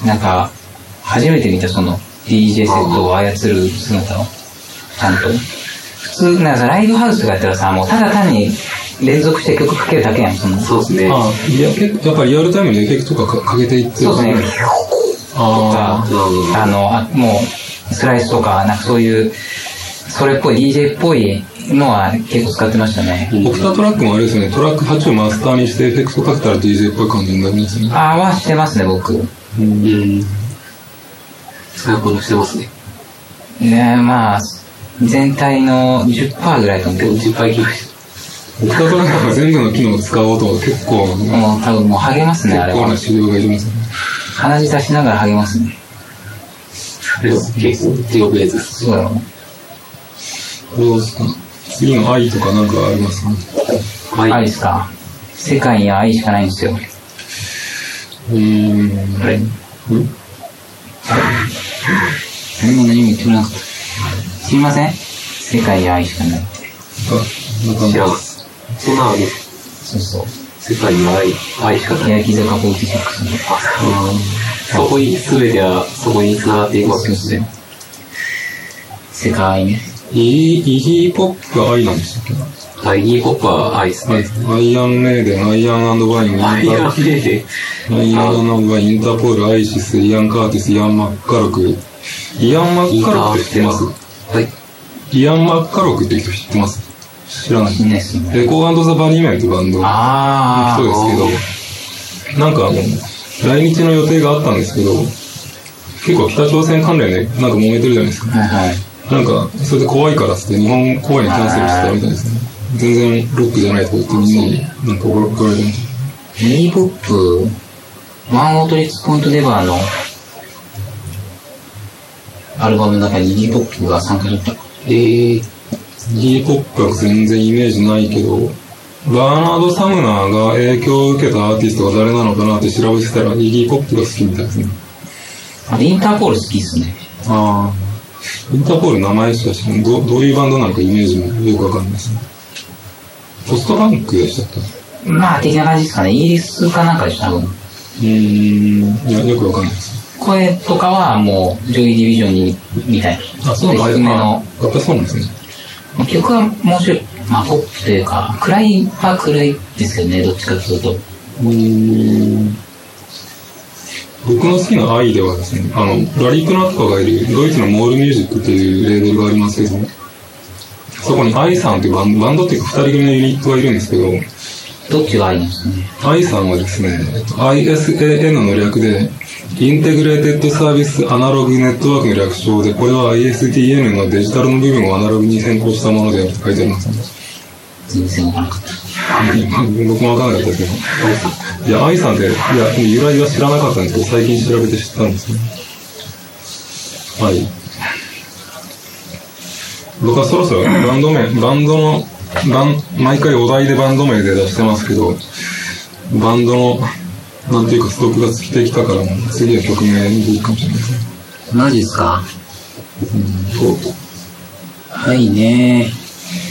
て。なんか、初めて見たその DJ セットを操る姿を、ちゃんと。普通、なんかさライブハウスとかやったらさ、もうただ単に連続して曲かけるだけやん、その。そうですね。ああ、いや、やっぱりリアルタイムにエフェクトとかかかけていってそうですね。とあか、あの、あもう、スライスとか、なんかそういう、それっぽい、DJ っぽいのは結構使ってましたね。あ、オクタトラックもあれですよね、トラック8をマスターにしてエフェクトかけたら DJ っぽい感じになるんですよね。ああ、はしてますね、僕。うん。そういうことしてますね。ねまあ、全体の10%ぐらいかも。今日10回来ましオクタトラックが全部の機能を使おうと結構、結もう多分もう励ますね、あれは構な。指導がいりますね。鼻血出しながら励ますね。結構地獄絵図です。そうだろう。どうですか次の愛とかなんかありますかはい。愛ですか？世界には愛しかないんですよ。うーん。あれん何も何も言ってなかった。すいません。世界には愛しかない。あ、なんか。そんなあるそうそう。世界には愛、愛しかない。欅坂46の。そこに、すべてはそこに繋がっていくわけですね。世界ね。イギイギーポップが愛なんでしたっけはい、ギーポップは愛ですね。アイアンメイデン、アイアンバイン、インタアイアンメイデン。アイアンバイン、インターポール、アイシス、イアン・カーティス、イアン・マッカロク。イアン・マッカロクって知ってます？はい。イアン・マッカロクって人知ってます？知らない。ですね。レコードザ・バニーメンというバンドのあ人ですけど、なんかあの、来日の予定があったんですけど、結構北朝鮮関連でなんか揉めてるじゃないですか。あ。はいはい。なんか、それで怖いからっつって日本公演キャンセルしてたみたいですね。全然ロックじゃないとか言ってみんなになんか怒られてましミニポップ、ワンオートリッツポイントデバーのアルバムの中にミニポップが参加しとった。えー、た。ギーポップは全然イメージないけど、バーナード・サムナーが影響を受けたアーティストが誰なのかなって調べてたら、イギーポップが好きみたいですね。あとインターポール好きっすね。ああ。インターポール名前しか知らない。どどういうバンドなのかイメージもよくわかんないですね。ポストパンクでしたっけ？まあ、的な感じですかね。イギリスかなんかでした、多分。うーん。いや、よくわかんないです。声とかはもう、ジョイ・ディヴィジョンに、みたいな。あ、そうなん低めの。やっぱそうなんですね。まあ曲は面白い。まあ、ポップというか、暗いは暗いですけどね、どっちかというと。僕の好きな I ではですね、あの、ラリ・プナとかがいるドイツの Morr Music というレーベルがありますけど、そこに ISAN というバンド、バンドっていうか二人組のユニットがいるんですけど、どっちが I なんですかね？ ISAN はですね、ISAN の略で、 Integrated Services Analog Network の略称で、これは ISDN のデジタルの部分をアナログに変更したものであると書いてあります、ね。全然わからなかった。僕もわかんなかったですけど。いや、 ISAN って、いや、由来は知らなかったんですけど、最近調べて知ったんですね。はい。僕はそろそろバンド名、バンドの、バン、毎回お題でバンド名で出してますけど、バンドの、なんていうかストックが尽きてきたから、次は曲名にいいかもしれないですね。マジですかそう。はいね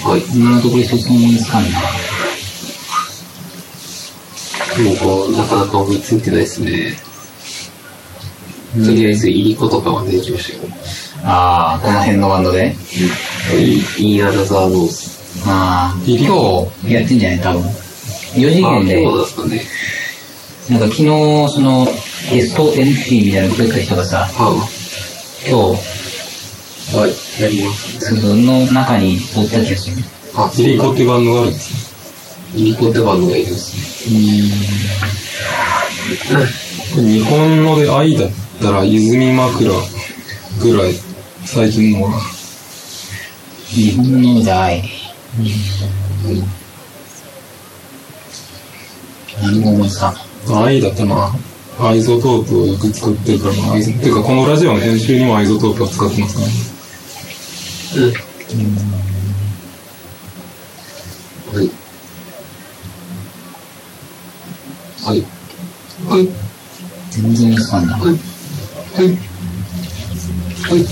はい。今のところ一つも思いつかんな。もうこう、なかなか思いついてないですね。とりあえず、いい子とかはできましたよ。ああ、この辺のバンドで？インアナザーノース。ああ、いい今日やってんじゃない多分。4次あ、元で、そうなんですかね。なんか昨日、その、ゲスト MC みたいなのくれた人がさ、は今日、あ、はい。やります。その中におった気がする。あ、イリコってバンドがあるんですいい子ってバンドがいるんですね。日本ので I だったら、泉まくらぐらい最近のは。日本ので I。何も思いつかん。 I だったな。 iZotope をよく使ってるからな。アイゾっていうか、このラジオの編集にも iZotope を使ってますね。はい。はい。はい。全然思い。つかんな。はい。はい。はい。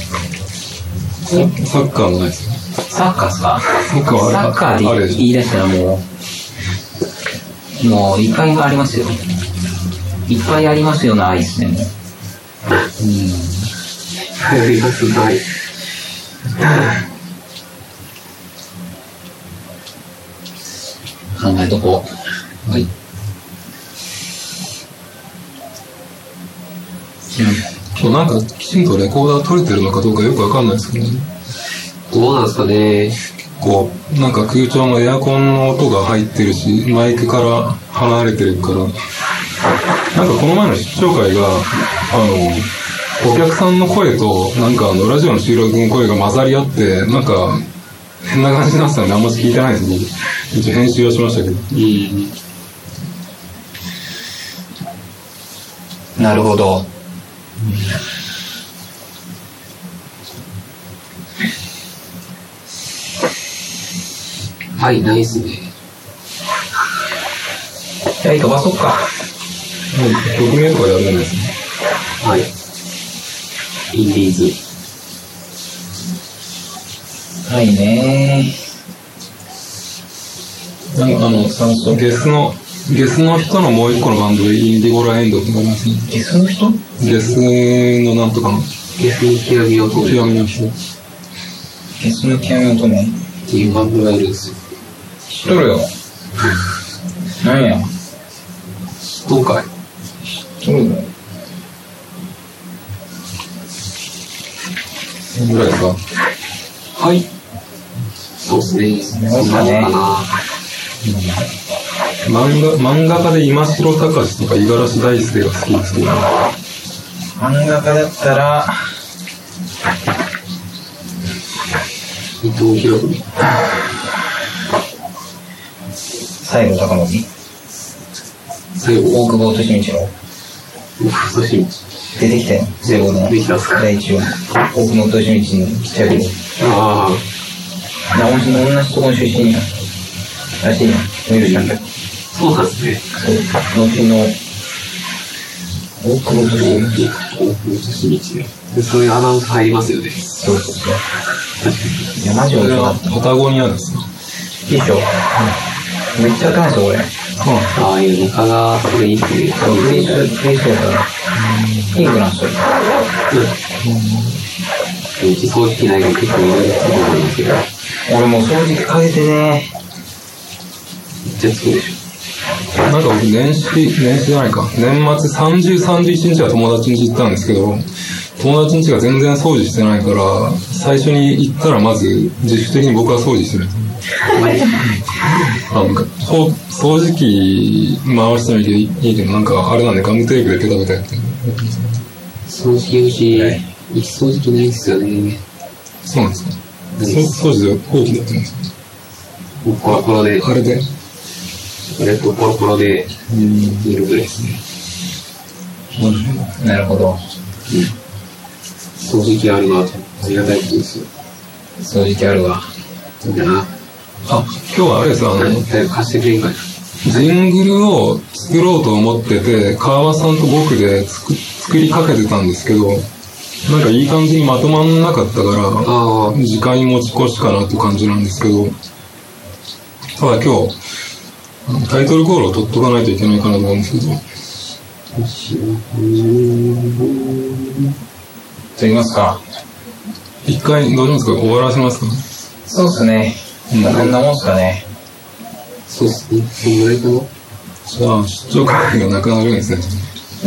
サッカーもない。ですよ。サッカーっすかサッカーはサッカーで言い。出したらもう、もういっぱいありますよ。いっぱいありますよの愛ですね。もうやります。はい。考えとこはい。う。そうなんか、きちんとレコーダー取れてるのかどうかよくわかんないですけどね。どうなんですかね。こう、なんか空調もエアコンの音が入ってるし、マイクから離れてるから、なんかこの前の出張会が、あの、お客さんの声と、なんかあの、ラジオの収録の声が混ざり合って、なんか、変な感じになってたんであんまし聞いてないです、僕。一応編集はしましたけど。うん。なるほど。はい、ないっすね。はい、飛ばそっか。はい、曲名とかやるんですね。はい。インディーズ。はいねなんかあの、ゲスの、ゲスの人のもう一個のバンドでインディゴラエンドってのがありますね。ゲスの人？ゲスのなんとかの、ゲスに極みを通る極みの人。ゲスの極み乙女っていうバンドがいるんですよ。知っとるよ。何や？どうかい？ぐらいか？はい。そうですねかな。漫画、漫画家で今城隆とか五十嵐大輔が好きですけど、漫画家だったら、伊藤博文。西郷隆盛最後、大久保利通郎そして、出てきたよ。西郷の第一話。大久保利通のちっちゃい頃。あな、同じ同じとこの出身や。らしいや。見るじゃん。あ、そうなんですね。そう。後の、大久保利通。大久保利そういうアナウンス入りますよね。そうそうそう。いや、マジそれは面白かった。パタゴニアですか？いいでしょ？めっちゃ高いですよ、これ。ああいう中が、それいいっていう。そう、フリース、フリースやから。ピンクなんですよ。うち掃除機ないから結構いろいろ作ると思いますけど、めっ俺もう掃除機かけてね。ちゃ作るでしなんか僕年始、年始じゃないか。年末30、31日は友達ん家行ったんですけど、友達ん家が全然掃除してないから、最初に行ったらまず自主的に僕は掃除する。あのほ掃除機回してみていいけど、なんかあれなんでガムテープでペタペタやって。掃除機うち、一掃除機ないんですよね。そうなんですか？そ掃除で大きだってます。もうコロコロで、あれで？あれとコロコロで、いるぐらいですね。なるほど。掃除機あるなと。ありがたいですよ。掃除機あるわ。いいな。あ、今日はあれです、あの、早く貸してくれんかいな。ジングルを作ろうと思ってて、川さんと僕で作作りかけてたんですけど、なんかいい感じにまとまんなかったから、ああ、時間に持ち越しかなって感じなんですけど、ただ今日、タイトルコールを取っとかないといけないかなと思うんですけど、と言いますか。一回どうしますか？終わらせますか？そうっすね。うんこんなもんっすかね。そうっすね。そんぐらいかな？じゃあ、出張会がなくなるんですね。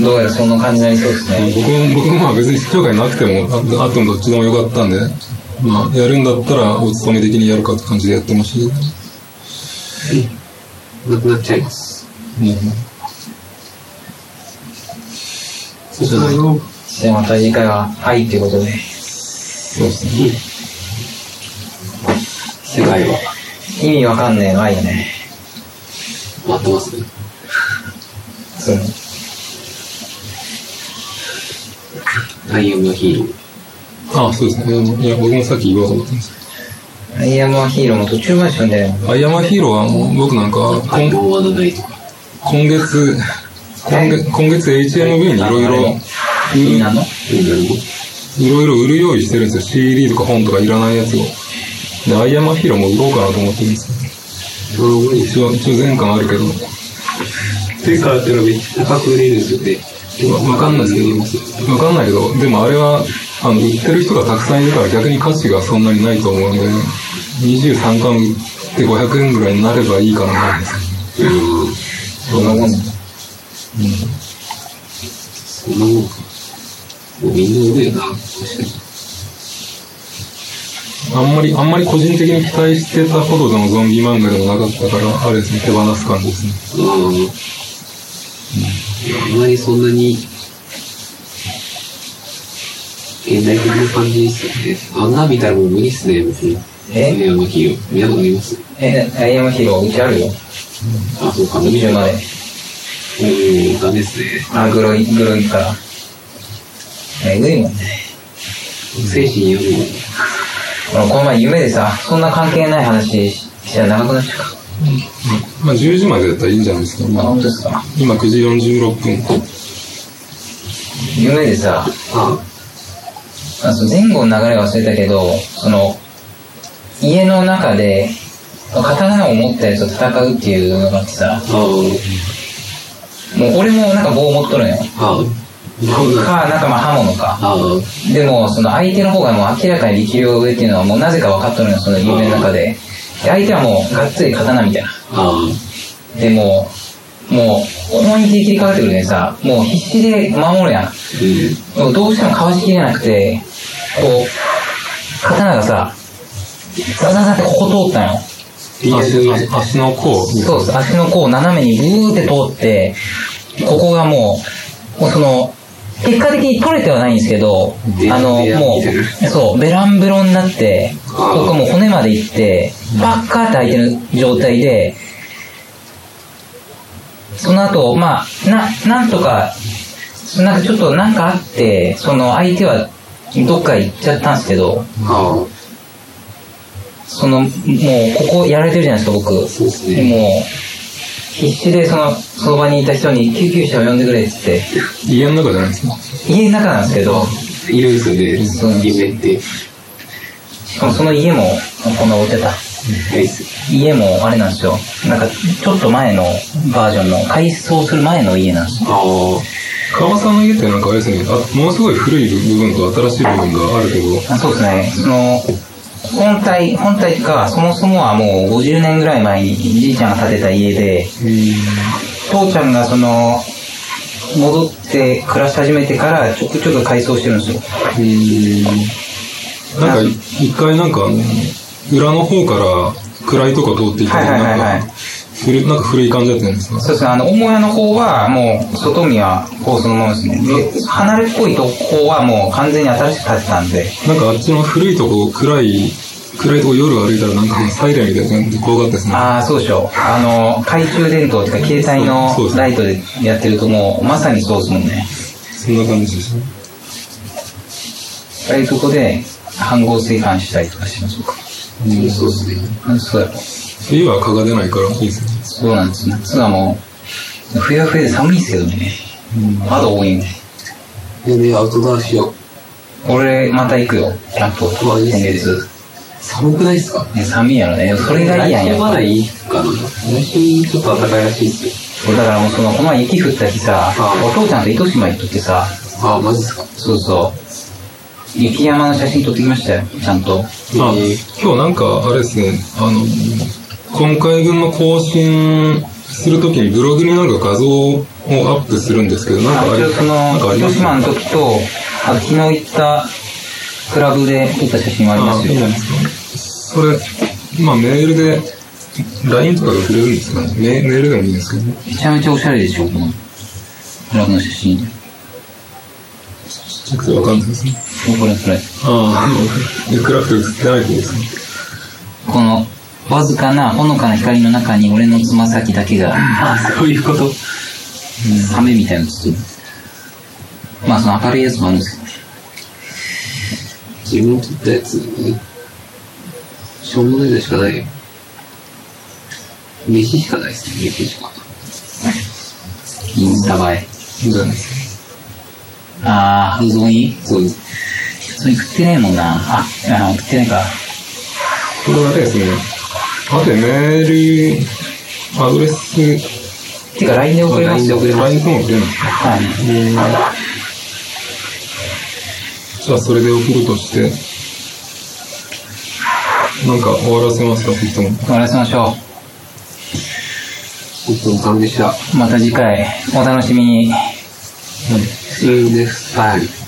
どうやらそんな感じになりそうですね。僕も、僕もまあ別に出張会なくても、ああってもどっちでもよかったんで、まあ、やるんだったらお勤め的にやるかって感じでやってましたけど。なくなっちゃいます。もうそう。じゃあまた次回は、はいっていうことで。そうですね。世界は意味わかんねえのはいいよね。回ってますそう。アイアムアヒーロー。あ、そうですね。いや、僕もさっき言おうと思ったんですアイアムアヒーローも途中まで読んで。アイアムアヒーローはもう僕なんか、今月、今月、今月 HMV にいろいろ、みんなのいろいろ売る用意してるんですよ。CD とか本とかいらないやつを。で、アイアムアヒーローも売ろうかなと思ってるんですよ。一応、一応全巻あるけど、世界ってのはめっちゃ高く売れるんですよね。わわかんないですけど、わかんないけど、でもあれは、あの、売ってる人がたくさんいるから逆に価値がそんなにないと思うんで、23巻売って500円ぐらいになればいいかなと思うんですうん。そんなもんだ。そんなもんか。もうみんな売るよな。確かに。あんまり、あんまり個人的に期待してたほどのゾンビ漫画でもなかったから、あれですね、手放す感じですね。うん。あんまりそんなに、現代的な感じですよね。あんな見たらもう無理っすね、別に。えアイアムアヒー。見たことありますえ、アイアムアヒーローうちあるよ。あ、そうか。一応まで。うん、ダメっすね。あ、グロい、グロいから。えぐいもんね。精神やるもん。俺この前夢でさ、そんな関係ない話ししたら長くなっちゃうかまあ10時までだ。ったらいいんじゃないですか。まあですか今9時46分。夢でさ、あそ前後の流れ忘れたけど、その、家の中で、刀を持ったやつと戦うっていうのがあってさ、もう俺もなんか棒を持っとるのよ。か、なんかまあ刃物か。でも、その相手の方がもう明らかに力量上っていうのはもうなぜか分かっとるのよ、その夢の中で。で相手はもうがっつり刀みたいな。あでもう、もう、思いっきり切りかかってくるんでさ、もう必死で守るやん。うん。もうどうしてもかわしきれなくて、こう、刀がさ、ザザザってここ通ったの足の甲。そうです。足の甲斜めにブーって通って、ここがもう、もうその、結果的に取れてはないんですけど、あの、もう、そう、ベランベロンになって、あーここもう骨までいって、バッカーって開いてる状態で、その後、まあ、な、なんとか、なんかちょっとなんかあって、その相手はどっか行っちゃったんですけど、その、もうここやられてるじゃないですか、僕。そうですね。もう、必死でその、その場にいた人に救急車を呼んでくれって言って、家の中じゃないですか。家の中なんですけど、いるんですよね、夢って。しかもその家も、こんな置いてた。家もあれなんですよ。なんか、ちょっと前のバージョンの、改装する前の家なんですよ。あ川さんの家ってなんかあれですね、あものすごい古い部分と新しい部分があるけど、あそうですね。その、本体、本体か、そもそもはもう50年ぐらい前にじいちゃんが建てた家で、父ちゃんがその、戻って暮らし始めてからちょくちょく改装してるんですよ。なんか一回なんか裏の方から暗いとこ通っていたらないんか、古なんか古い感じだったんですかそうですね、あの、母屋の方はもう、外見はこうそのままですね。で、離れっぽいとこはもう完全に新しく建てたんで、なんかあっちの古いとこ、暗い、暗いとこ夜歩いたらなんかサイレンみたいな感じで怖かったですね。ああ、そうでしょ。あの、懐中電灯っていうか携帯のライトでやってるともう、まさにそうですもんね。そんな感じでしたね。ああいうとこで、飯合炊飯したりとかしましょうか。あ、そうですね。そうやろ。冬は蚊が出ないからいいですね。そうなんです。夏はもう、冬は冬で寒いですけどね。まだ多いんで。でね、アウトドアしよう。俺、また行くよ。キャンプ。うわいいっすね先月。寒くないっすか？ね寒いやろね。それがいいやん、や。まだいいかな。来週ちょっと暖かいらしいっすよ。そうだからもうその、この前雪降った日さ、あお父ちゃんと糸島行っとってさ、ああ、マジっすか？そうそう。雪山の写真撮ってきましたよ、ちゃんと。あ、今日なんかあれですね、あの、今回分の更新するときにブログになんか画像をアップするんですけど、なんかあれ、その、ります糸島の時と、あと昨日行ったクラブで撮った写真もありますよそれ、まあメールで、LINE とかで送れるんですかねメメールでもいいんですけどね。めちゃめちゃおしゃれでしょ、このクラブの写真。ちょっとわかんないですね。これこれ。ああ、で、暗くて映ってないってことですかこの、わずかな、ほのかな光の中に俺のつま先だけが、あ、そういうこと？サメみたいなの包む。まあ、その明るいやつもあるんですけど。自分撮ったやつ、しょうもないのしかないよ。飯しかないですね、飯しか。インスタ映え。あー、うどんい？そうです。それ食ってねえもんな。あ、あ食ってないか。これはあれですね。あとでメール、アドレス、てか、LINE で送れます？LINE で送れます LINE とも送れないはい。じゃあそれで送るとして、なんか終わらせますか、適当に。終わらせましょうさまでした。う。また次回、お楽しみに。See you next time.